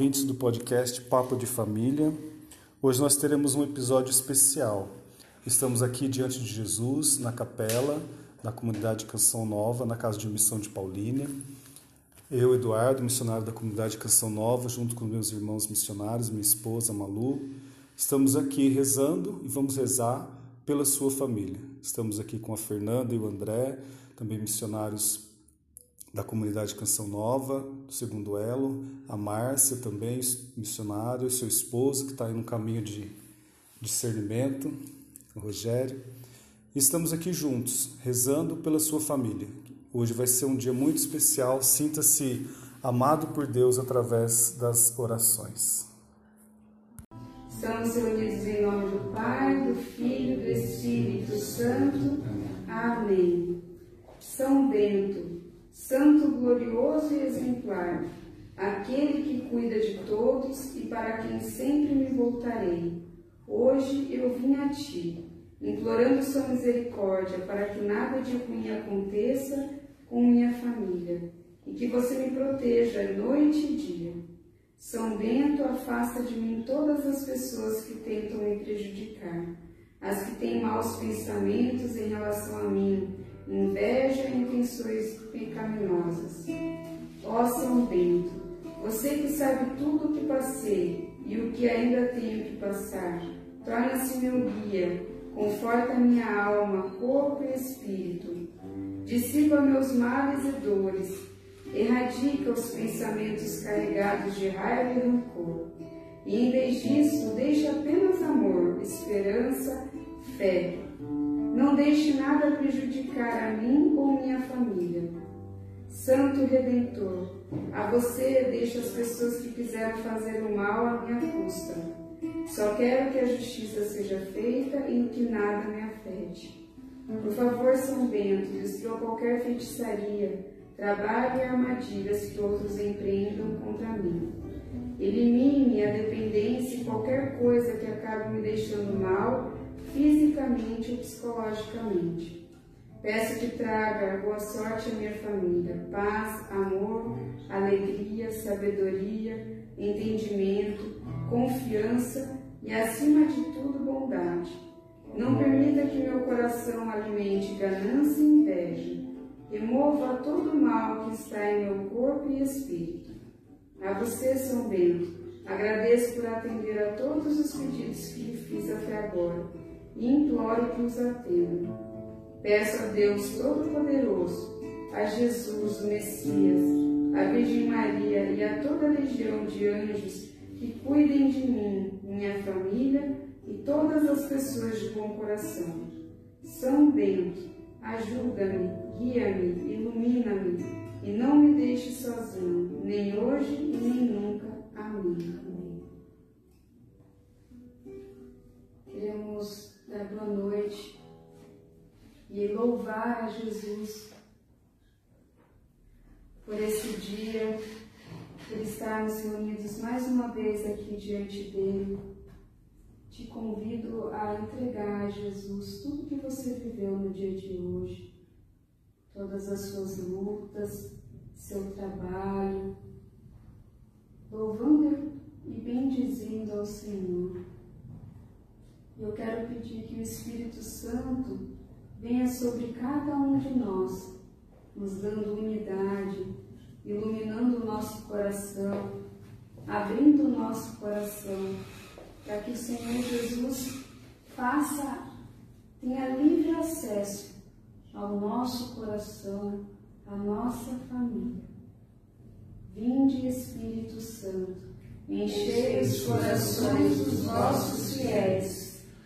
Ouvintes do podcast Papo de Família. Hoje nós teremos um episódio especial. Estamos aqui diante de Jesus, na capela, na comunidade Canção Nova, na casa de missão de Paulínia. Eu, Eduardo, missionário da comunidade Canção Nova, junto com meus irmãos missionários, minha esposa Malu, estamos aqui rezando e vamos rezar pela sua família. Estamos aqui com a Fernanda e o André, também missionários da comunidade Canção Nova, do segundo elo, a Márcia também, missionário, seu esposo que está aí no caminho de discernimento, o Rogério. E estamos aqui juntos, rezando pela sua família. Hoje vai ser um dia muito especial, sinta-se amado por Deus através das orações. Estamos reunidos em nome do Pai, do Filho do Espírito Santo. Amém. São Bento, santo glorioso e exemplar, aquele que cuida de todos e para quem sempre me voltarei. Hoje eu vim a ti, implorando sua misericórdia para que nada de ruim aconteça com minha família e que você me proteja noite e dia. São Bento afasta de mim todas as pessoas que tentam me prejudicar, as que têm maus pensamentos em relação a mim inveja e intenções pecaminosas. Ó São Bento, você que sabe tudo o que passei e o que ainda tenho que passar, torna-se meu guia, conforta minha alma, corpo e espírito. Dissipa meus males e dores, erradica os pensamentos carregados de raiva e rancor. E em vez disso, deixa apenas amor, esperança, fé, não deixe nada prejudicar a mim ou minha família. Santo Redentor, a você deixo as pessoas que quiseram fazer o mal à minha custa. Só quero que a justiça seja feita e que nada me afete. Por favor, São Bento, destrua qualquer feitiçaria, trabalho e armadilhas que outros empreendam contra mim. Elimine a dependência e qualquer coisa que acabe me deixando mal fisicamente ou psicologicamente. Peço que traga boa sorte à minha família, paz, amor, alegria, sabedoria, entendimento, confiança e, acima de tudo, bondade. Não permita que meu coração alimente ganância e inveja. Remova todo o mal que está em meu corpo e espírito. A você, São Bento, agradeço por atender a todos os pedidos que lhe fiz até agora e imploro que os atenda. Peço a Deus Todo-Poderoso, a Jesus, o Messias, a Virgem Maria e a toda a legião de anjos que cuidem de mim, minha família e todas as pessoas de bom coração. São Bento, ajuda-me, guia-me, ilumina-me e não me deixe sozinho, nem hoje e nem nunca. Amém. Queremos boa noite e louvar a Jesus por esse dia, por estarmos reunidos mais uma vez aqui diante dele. Te convido a entregar a Jesus tudo que você viveu no dia de hoje, todas as suas lutas, seu trabalho, louvando e bendizendo ao Senhor. Eu quero pedir que o Espírito Santo venha sobre cada um de nós, nos dando unidade, iluminando o nosso coração, abrindo o nosso coração, para que o Senhor Jesus faça, tenha livre acesso ao nosso coração, à nossa família. Vinde, Espírito Santo, enchei os corações dos vossos fiéis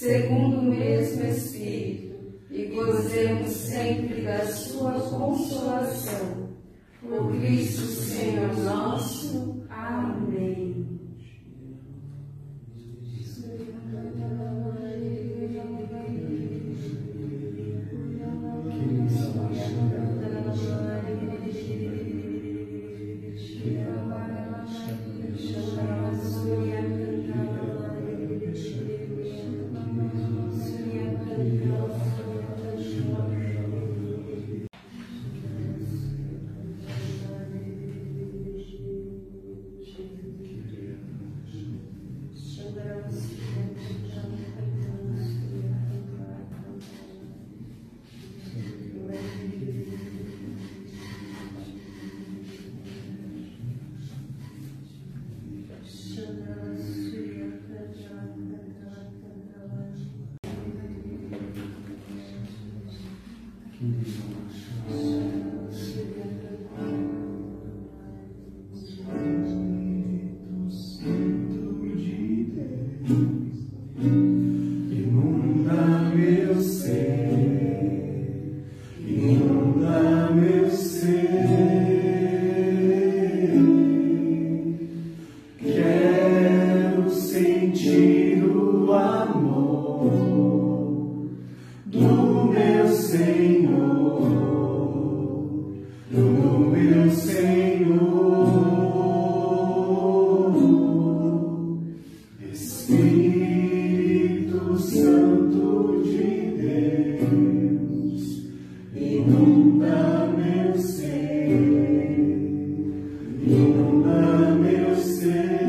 segundo o mesmo Espírito, e gozemos sempre da sua consolação. Por Cristo Senhor nosso. Amém. Inunda meu ser.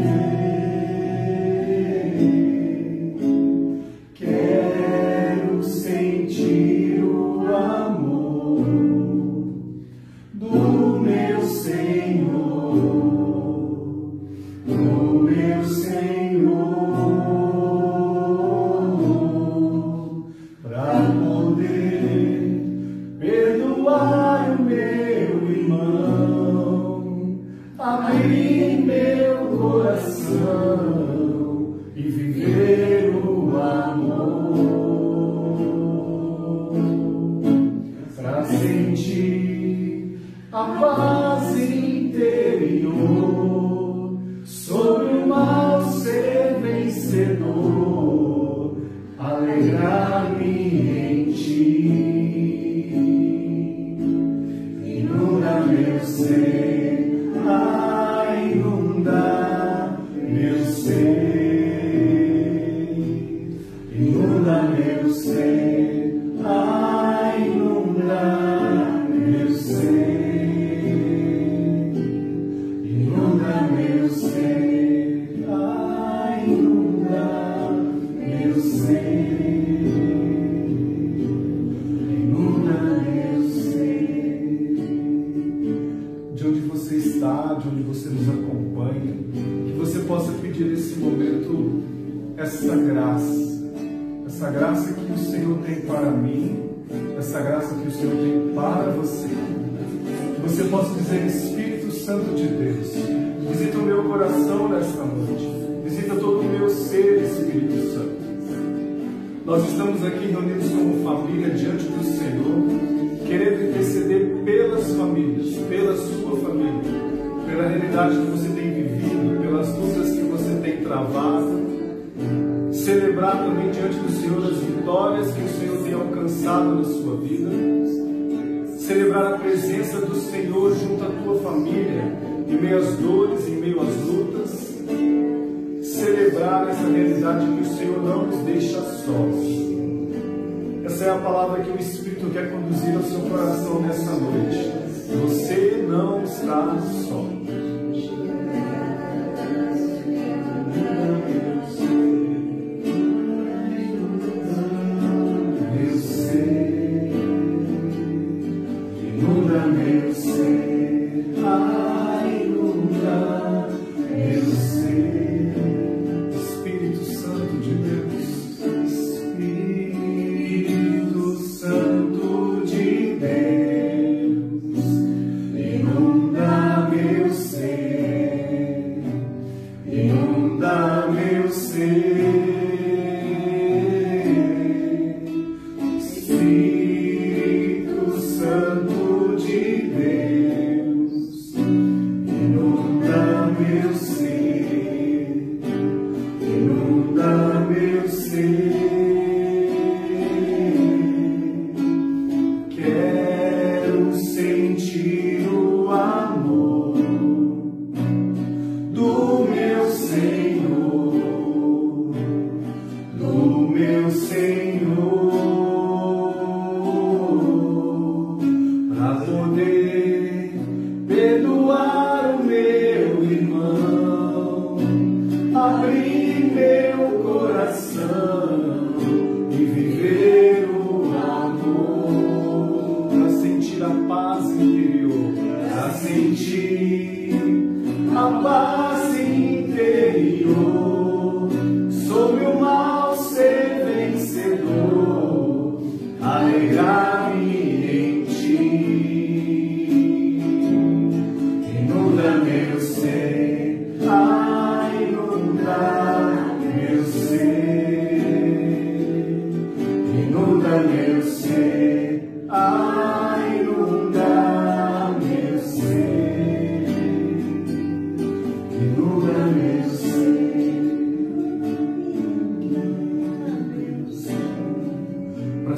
essa realidade que o Senhor não nos deixa sós. Essa é a palavra que o Espírito quer conduzir ao seu coração nessa noite. Você não está só.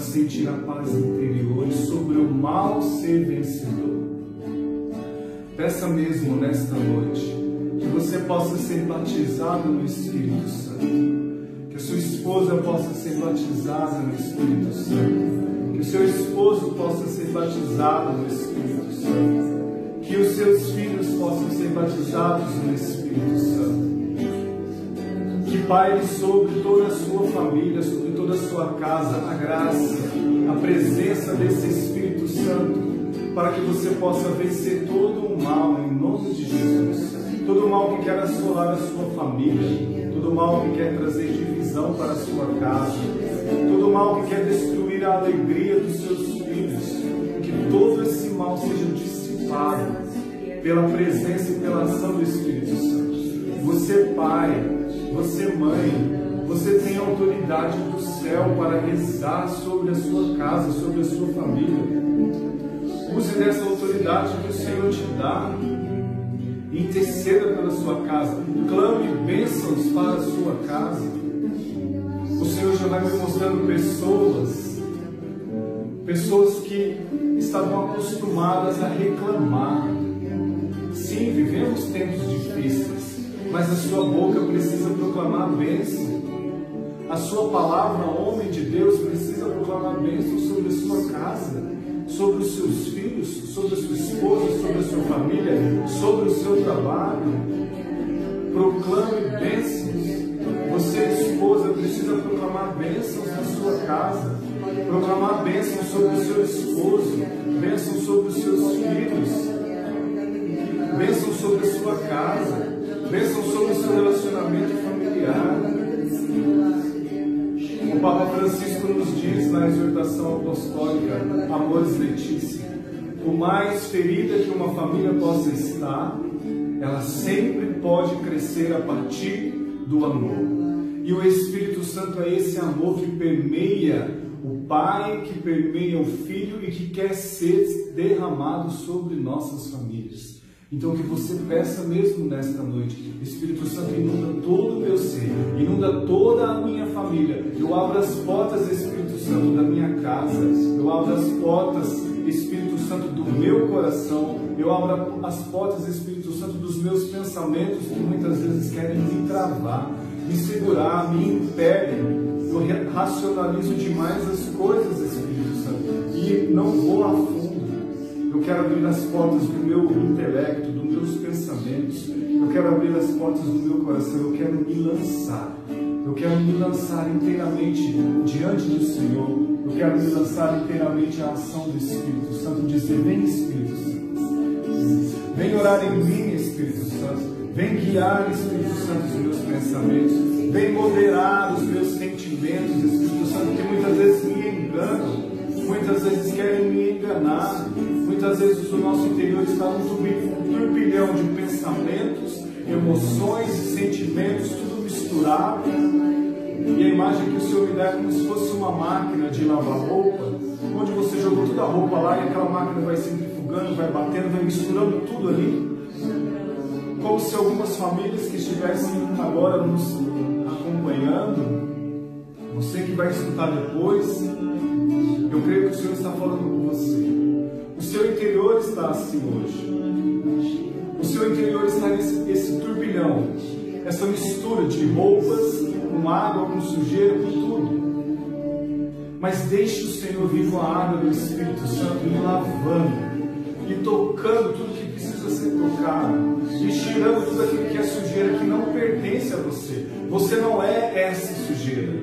Sentir a paz interior e sobre o mal ser vencedor. Peça mesmo nesta noite que você possa ser batizado no Espírito Santo, que a sua esposa possa ser batizada no Espírito Santo, que o seu esposo possa ser batizado no Espírito Santo, que os seus filhos possam ser batizados no Espírito Santo. Que paire sobre toda a sua família, sobre toda a sua casa, a graça, a presença desse Espírito Santo para que você possa vencer todo o mal em nome de Jesus. Todo o mal que quer assolar a sua família, todo o mal que quer trazer divisão para a sua casa, todo o mal que quer destruir a alegria dos seus filhos, que todo esse mal seja dissipado pela presença e pela ação do Espírito Santo. Você, pai, você, mãe, você tem autoridade do céu para rezar sobre a sua casa, sobre a sua família. Use dessa autoridade que o Senhor te dá. Interceda pela sua casa. Clame bênçãos para a sua casa. O Senhor já vai me mostrando pessoas, pessoas que estavam acostumadas a reclamar. Sim, vivemos tempos difíceis, mas a sua boca precisa proclamar bênção. A sua palavra, homem de Deus, precisa proclamar bênção sobre a sua casa sobre os seus filhos, sobre a sua esposa, sobre a sua família, sobre o seu trabalho. Proclame bênçãos. Você, esposa, precisa proclamar bênçãos na sua casa, proclamar bênçãos sobre o seu esposo, bênçãos sobre os seus filhos, bênçãos sobre a sua casa, bênçãos sobre o seu relacionamento familiar. Papa Francisco nos diz na exortação apostólica Amores Letícia, por mais ferida que uma família possa estar, ela sempre pode crescer a partir do amor. E o Espírito Santo é esse amor que permeia o Pai, que permeia o Filho e que quer ser derramado sobre nossas famílias. Então que você peça mesmo nesta noite, Espírito Santo inunda todo o meu ser, inunda toda a minha família. Eu abro as portas, Espírito Santo, da minha casa. Eu abro as portas, Espírito Santo, do meu coração. Eu abro as portas, Espírito Santo, dos meus pensamentos que muitas vezes querem me travar, me segurar, me impedem. Eu racionalizo demais as coisas, Espírito Santo, e não vou a fundo. Eu quero abrir as portas do meu intelecto, dos meus pensamentos. Eu quero abrir as portas do meu coração. Eu quero me lançar. Eu quero me lançar inteiramente diante do Senhor. Eu quero me lançar inteiramente à ação do Espírito Santo. Dizer: Vem, Espírito Santo. Vem orar em mim, Espírito Santo. Vem guiar, Espírito Santo, os meus pensamentos. Vem moderar os meus sentimentos, Espírito Santo, que muitas vezes me enganam. Muitas vezes querem me enganar. Muitas vezes o nosso interior está num turbilhão de pensamentos, emoções sentimentos, tudo misturado. E a imagem que o Senhor me dá é como se fosse uma máquina de lavar roupa, onde você jogou toda a roupa lá e aquela máquina vai centrifugando, vai batendo, vai misturando tudo ali. Como se algumas famílias que estivessem agora nos acompanhando, você que vai escutar depois, eu creio que o Senhor está falando com você. O seu interior está assim hoje. O seu interior está nesse esse turbilhão, essa mistura de roupas, com água, com sujeira, com tudo. Mas deixe o Senhor vir com a água do Espírito Santo me lavando e tocando tudo que precisa ser tocado, e tirando tudo aquilo que é sujeira que não pertence a você. Você não é essa sujeira.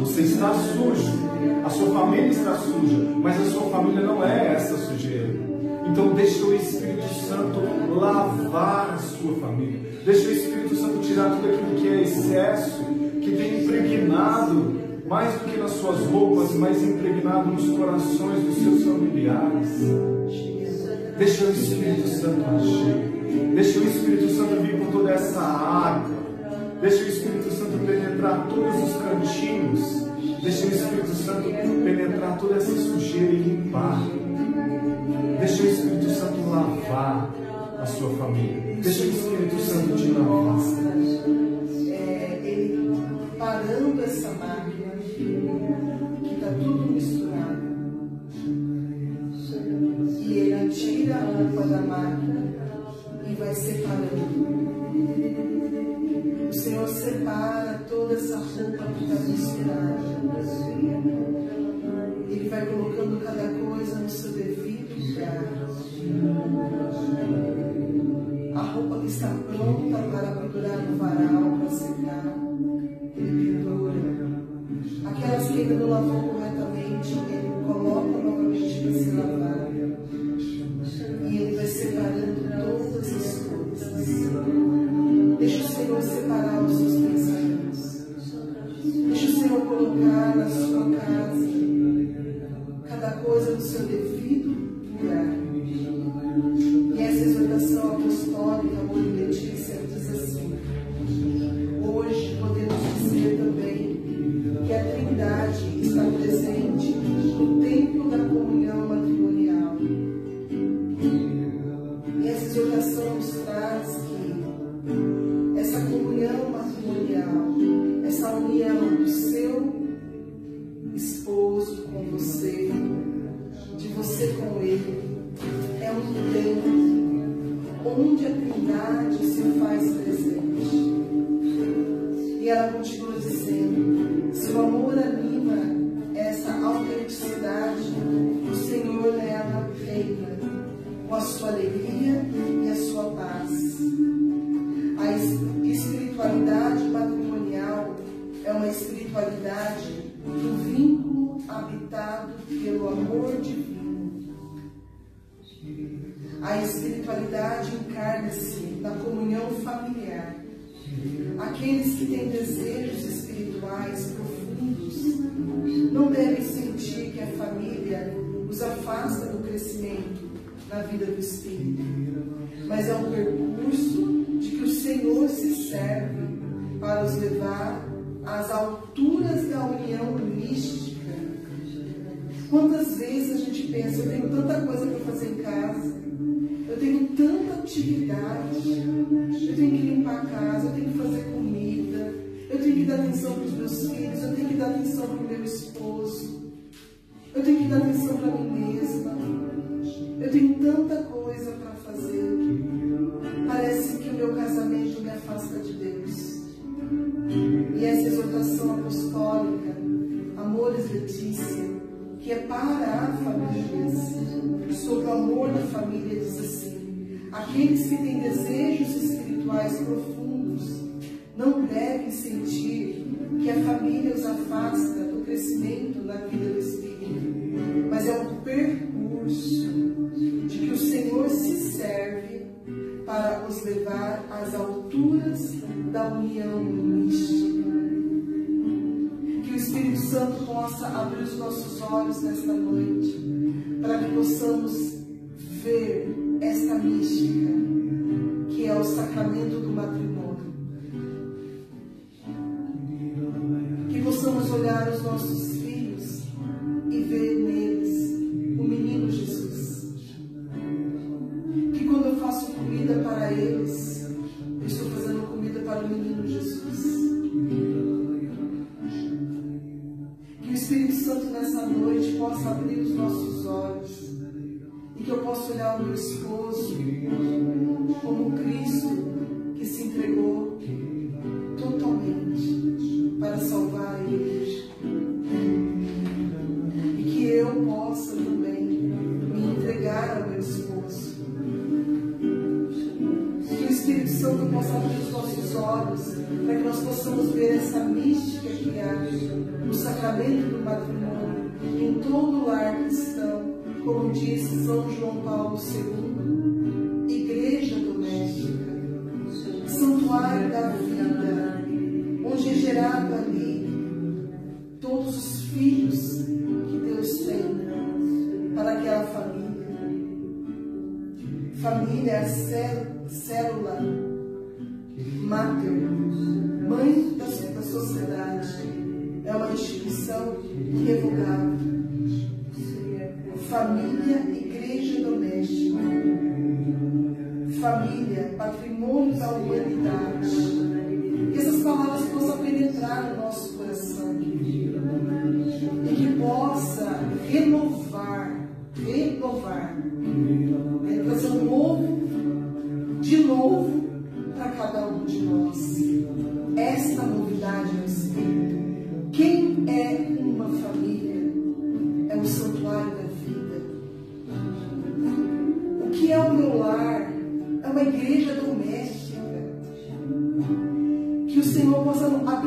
Você está sujo. A sua família está suja, mas a sua família não é essa sujeira. Então deixa o Espírito Santo lavar a sua família. Deixa o Espírito Santo tirar tudo aquilo que é excesso, que tem impregnado mais do que nas suas roupas, mas impregnado nos corações dos seus familiares. Deixa o Espírito Santo agir. Deixa o Espírito Santo vir por toda essa água. Deixa o Espírito Santo penetrar todos os cantinhos. Deixa o Espírito Santo penetrar toda essa sujeira e limpar. Deixa o Espírito Santo lavar a sua família. Deixa o Espírito Santo te lavar. É, ele parando essa máquina que está tudo misturado. E ele tira a roupa da máquina e vai separando. O Senhor separa Ele vai colocando cada coisa no seu devido lugar. A roupa que está pronta para pendurar no varal, para secar, ele pendura. Aquelas que ainda não lavou não devem sentir que a família os afasta do crescimento na vida do espírito, mas é um percurso de que o Senhor se serve para os levar às alturas da união mística. Quantas vezes a gente pensa, eu tenho tanta coisa para fazer em casa, eu tenho tanta atividade, eu tenho que limpar a casa, eu tenho que fazer comida, tenho que dar atenção para os meus filhos, eu tenho que dar atenção para o meu esposo, eu tenho que dar atenção para mim mesma, eu tenho tanta coisa para fazer. Parece que o meu casamento me afasta de Deus. E essa exortação apostólica, Amores Letícia, que é para a família, sobre o amor da família, diz assim: aqueles que têm desejos espirituais profundos não devem sentir que a família os afasta do crescimento na vida do espírito, mas é um percurso de que o Senhor se serve para os levar às alturas da união mística. Que o Espírito Santo possa abrir os nossos olhos nesta noite, para que possamos ver esta mística, que é o sacramento do matrimônio. Como diz São João Paulo II, igreja doméstica, santuário da vida, onde é gerado ali todos os filhos que Deus tem para aquela família. Família é a célula máter, mãe da, da sociedade. É uma instituição irrevogável. Família, igreja doméstica. Família, patrimônio da humanidade. Que essas palavras possam penetrar no nosso coração. E que possa renovar, renovar.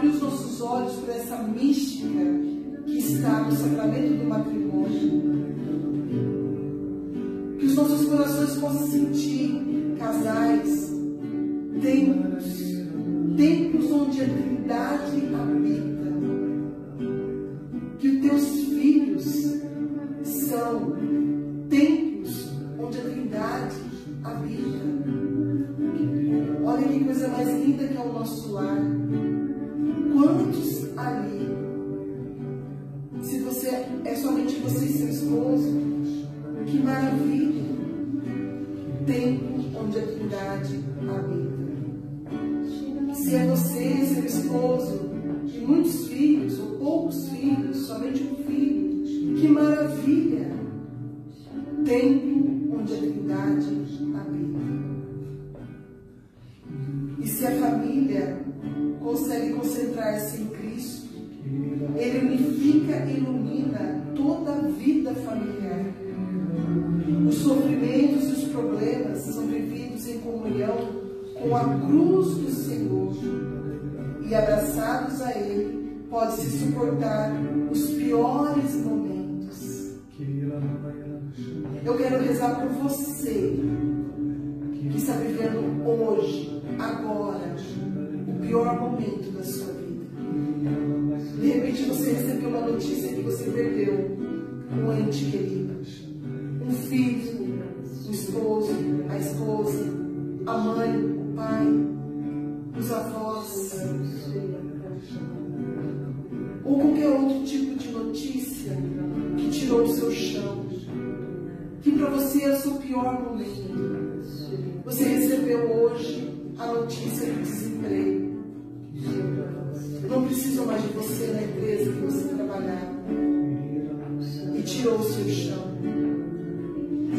Abrir os nossos olhos para essa mística que está no sacramento do matrimônio. Que os nossos corações possam sentir casais, templos, templos onde a Trindade habita. Consegue concentrar-se em Cristo, ele unifica e ilumina toda a vida familiar. Os sofrimentos e os problemas são vividos em comunhão com a cruz do Senhor. E abraçados a Ele, pode-se suportar os piores momentos. Eu quero rezar por você que está vivendo hoje, agora, o pior momento da notícia que você perdeu. Um ente querido, um filho, um esposo, a esposa, a mãe, o pai, os avós, ou qualquer outro tipo de notícia que tirou do seu chão, que para você é o seu pior momento. Você recebeu hoje a notícia do desemprego. Não precisam mais de você na empresa que você trabalhava e tirou o seu chão.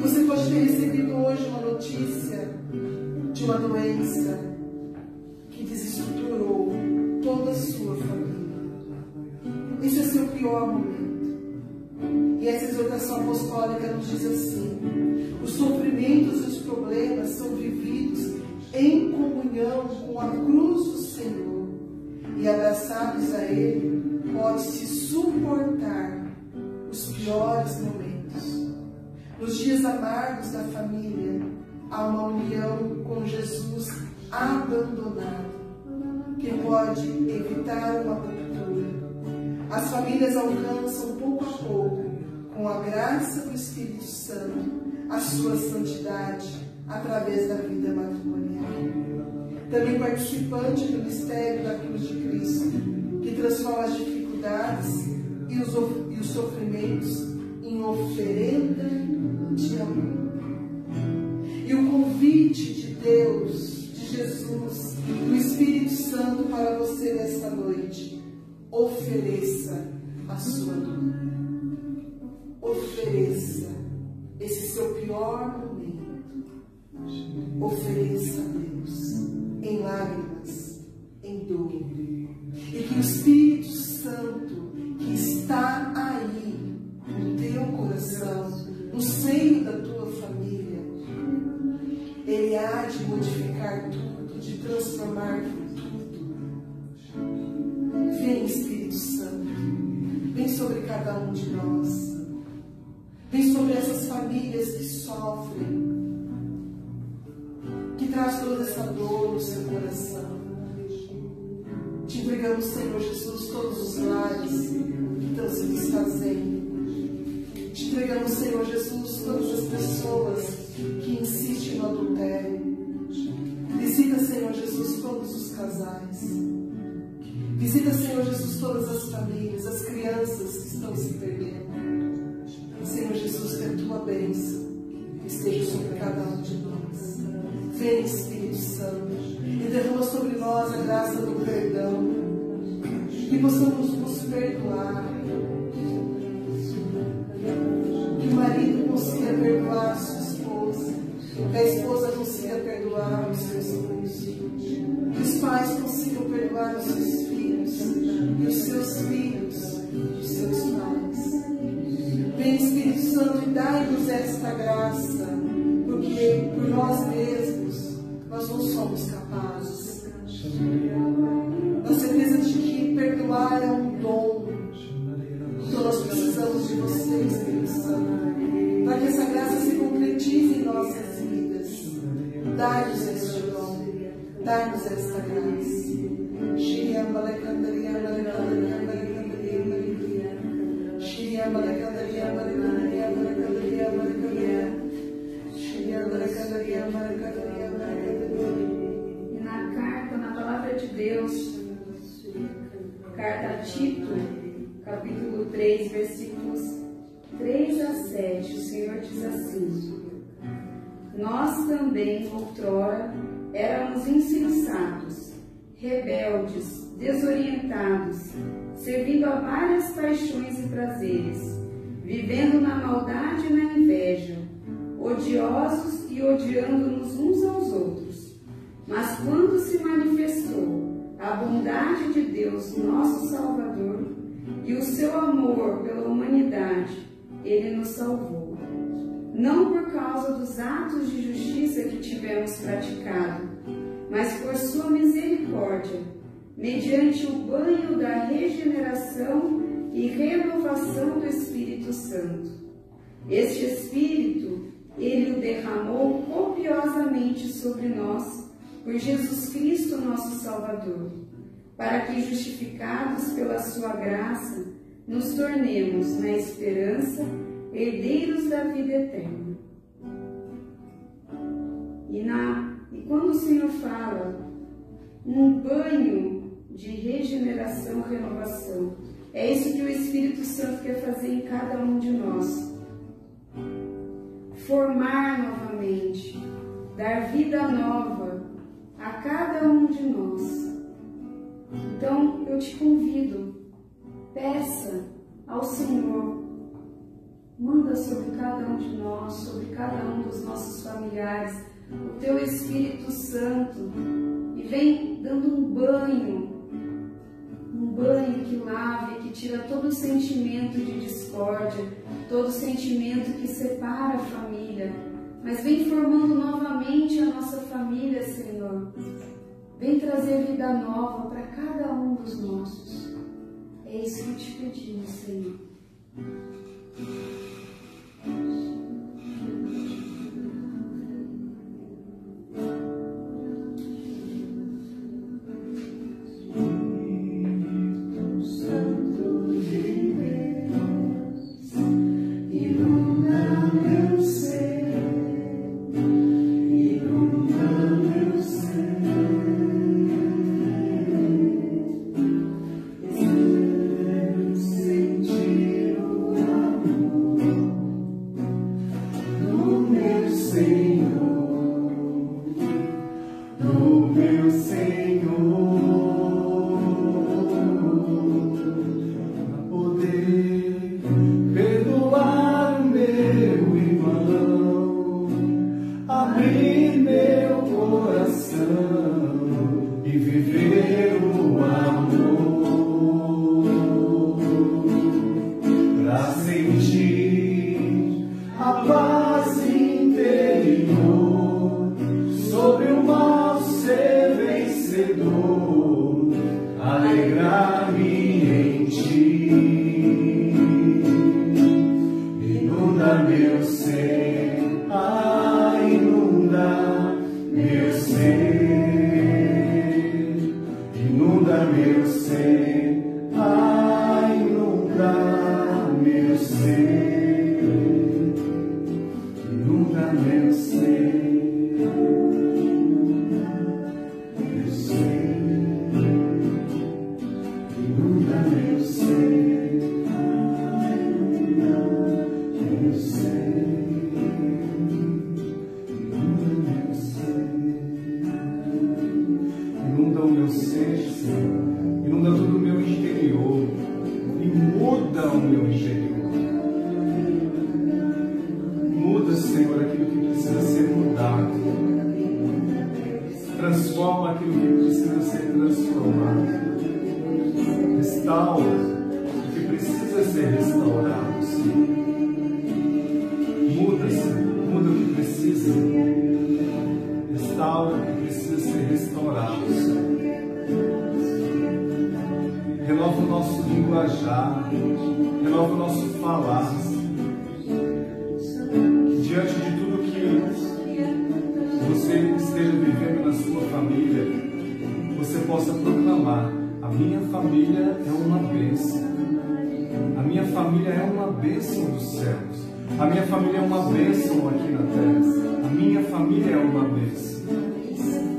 Você pode ter recebido hoje uma notícia de uma doença que desestruturou toda a sua família. Esse é seu pior momento. E essa exortação apostólica nos diz assim: os sofrimentos e os problemas são vividos em comunhão com a cruz do Senhor e abraçados a Ele, pode-se suportar os piores momentos. Nos dias amargos da família, há uma união com Jesus abandonado, que pode evitar uma ruptura. As famílias alcançam pouco a pouco, com a graça do Espírito Santo, a sua santidade através da vida matrimonial. Também participante do mistério da cruz de Cristo, que transforma as dificuldades e os, e os sofrimentos em oferenda de amor. E o convite de Deus, de Jesus, do Espírito Santo para você nesta noite, ofereça a sua dor. Ofereça esse seu pior momento. Ofereça a Deus em lágrimas, em dor. E que o Espírito Santo que está aí no teu coração, no seio da tua família, ele há de modificar tudo, de transformar tudo. Vem, Espírito Santo. Vem sobre cada um de nós. Vem sobre essas famílias que sofrem. Traz toda essa dor no seu coração. Te entregamos, Senhor Jesus, todos os lares que estão se desfazendo. Te entregamos, Senhor Jesus, todas as pessoas que insistem no adultério. Visita, Senhor Jesus, todos os casais. Visita, Senhor Jesus, todas as famílias, as crianças que estão se perdendo. Senhor Jesus, que a tua bênção cada um de nós. Vem, Espírito Santo, e derrama sobre nós a graça do perdão. Que possamos nos perdoar. Que o marido consiga perdoar sua esposa. Que a esposa consiga perdoar o seu esposo. Que os pais consigam perdoar os seus filhos. E os seus filhos, os seus pais. Vem Espírito Santo e dai-nos esta graça, porque por nós mesmos nós não somos capazes. Na certeza de que perdoar é um dom. Então nós precisamos de você, Espírito Santo, para que essa graça se concretize em nossas vidas. Dai-nos este dom, dai-nos esta graça. Senhor diz assim: Nós também, outrora, éramos insensatos, rebeldes, desorientados, servindo a várias paixões e prazeres, vivendo na maldade e na inveja, odiosos e odiando-nos uns aos outros. Mas quando se manifestou a bondade de Deus, nosso Salvador, e o seu amor pela humanidade, ele nos salvou. Não por causa dos atos de justiça que tivemos praticado, mas por sua misericórdia, mediante o banho da regeneração e renovação do Espírito Santo. Este Espírito, ele o derramou copiosamente sobre nós, por Jesus Cristo, nosso Salvador, para que, justificados pela sua graça, nos tornemos, na esperança, herdeiros da vida eterna. E, na, e quando o Senhor fala um banho de regeneração, renovação, é isso que o Espírito Santo quer fazer em cada um de nós. Formar novamente, dar vida nova a cada um de nós. Então eu te convido, peça ao Senhor, sobre cada um de nós, sobre cada um dos nossos familiares, o teu Espírito Santo e vem dando um banho, um banho que lave, que tira todo sentimento de discórdia, todo sentimento que separa a família, mas vem formando novamente a nossa família, Senhor. Vem trazer vida nova para cada um dos nossos. É isso que te pedimos, Senhor. see.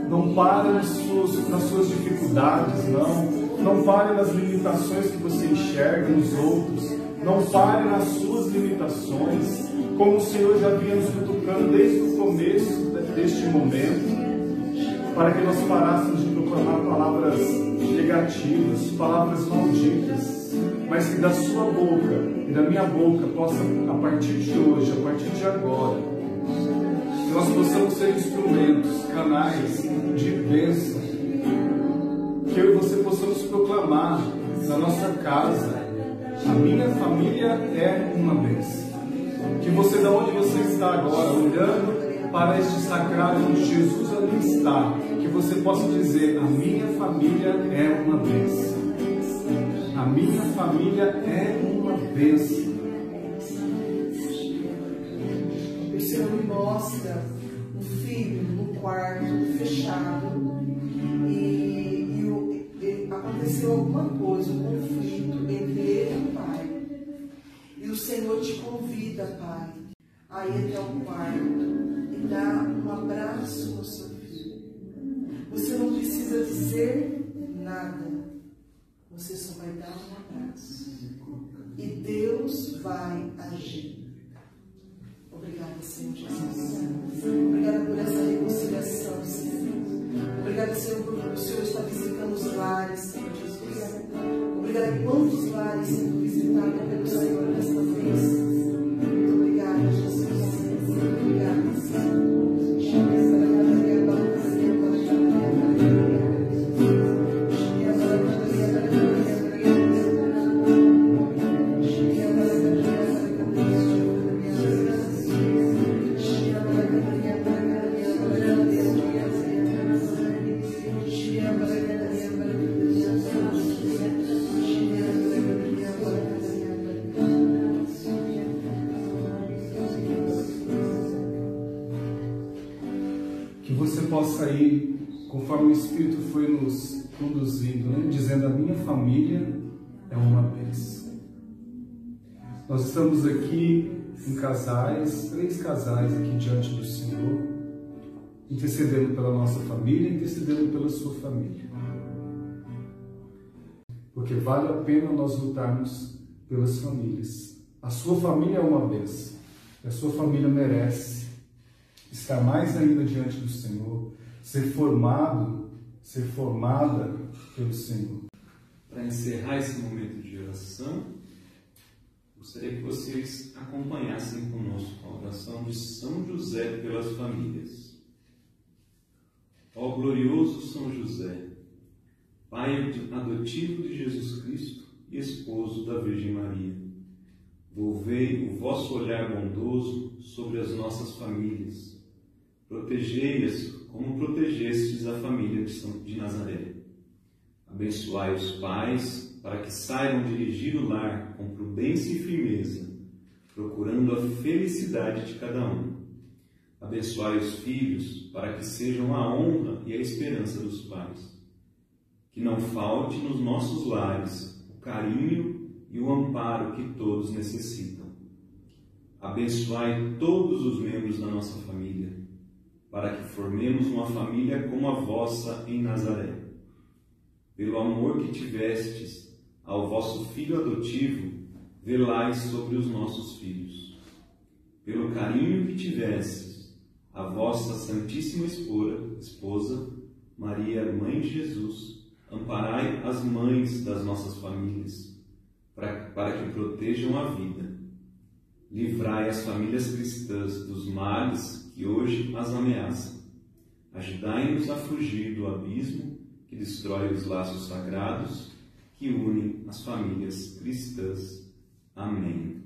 Não pare nas suas, nas suas dificuldades, não. Não pare nas limitações que você enxerga nos outros. Não pare nas suas limitações. Como o Senhor já vinha nos cutucando desde o começo deste momento, para que nós parássemos de proclamar palavras negativas, palavras malditas, mas que da sua boca e da minha boca possa, a partir de hoje, a partir de agora, nós possamos ser instrumentos, canais de bênção, que eu e você possamos proclamar na nossa casa, a minha família é uma bênção. Que você, da onde você está agora, olhando para este sacrário onde Jesus ali está, que você possa dizer: A minha família é uma bênção. A minha família é uma bênção. Mostra um filho no quarto, fechado, e, e o- e aconteceu alguma coisa, um conflito entre ele e o pai. E o Senhor te convida, pai, a ir até o quarto e dar um abraço no seu filho. Você não precisa dizer nada, você só vai dar um abraço. E Deus vai agir. Obrigada, Senhor Jesus. Obrigada por essa reconciliação, Senhor. Obrigada, Senhor, porque o Senhor está visitando os lares, Senhor Jesus. Obrigada quantos lares sendo visitados pelo Senhor nesta vez. Família é uma bênção. Nós estamos aqui em casais, três casais aqui diante do Senhor, intercedendo pela nossa família, intercedendo pela sua família. Porque vale a pena nós lutarmos pelas famílias. A sua família é uma bênção. A sua família merece estar mais ainda diante do Senhor, ser formado, ser formada pelo Senhor. Para encerrar esse momento de oração, gostaria que vocês acompanhassem conosco a oração de São José pelas famílias. Ó glorioso São José, Pai adotivo de Jesus Cristo e esposo da Virgem Maria, volvei o vosso olhar bondoso sobre as nossas famílias, protegei-as como protegestes a família de Nazaré. Abençoai os pais para que saibam dirigir o lar com prudência e firmeza, procurando a felicidade de cada um. Abençoai os filhos para que sejam a honra e a esperança dos pais. Que não falte nos nossos lares o carinho e o amparo que todos necessitam. Abençoai todos os membros da nossa família, para que formemos uma família como a vossa em Nazaré. Pelo amor que tivestes ao vosso filho adotivo, velai sobre os nossos filhos. Pelo carinho que tivestes à vossa Santíssima Esposa, Maria, Mãe de Jesus, amparai as mães das nossas famílias. para que protejam a vida. Livrai as famílias cristãs dos males que hoje as ameaçam. Ajudai-nos a fugir do abismo que destrói os laços sagrados que unem as famílias cristãs. Amém.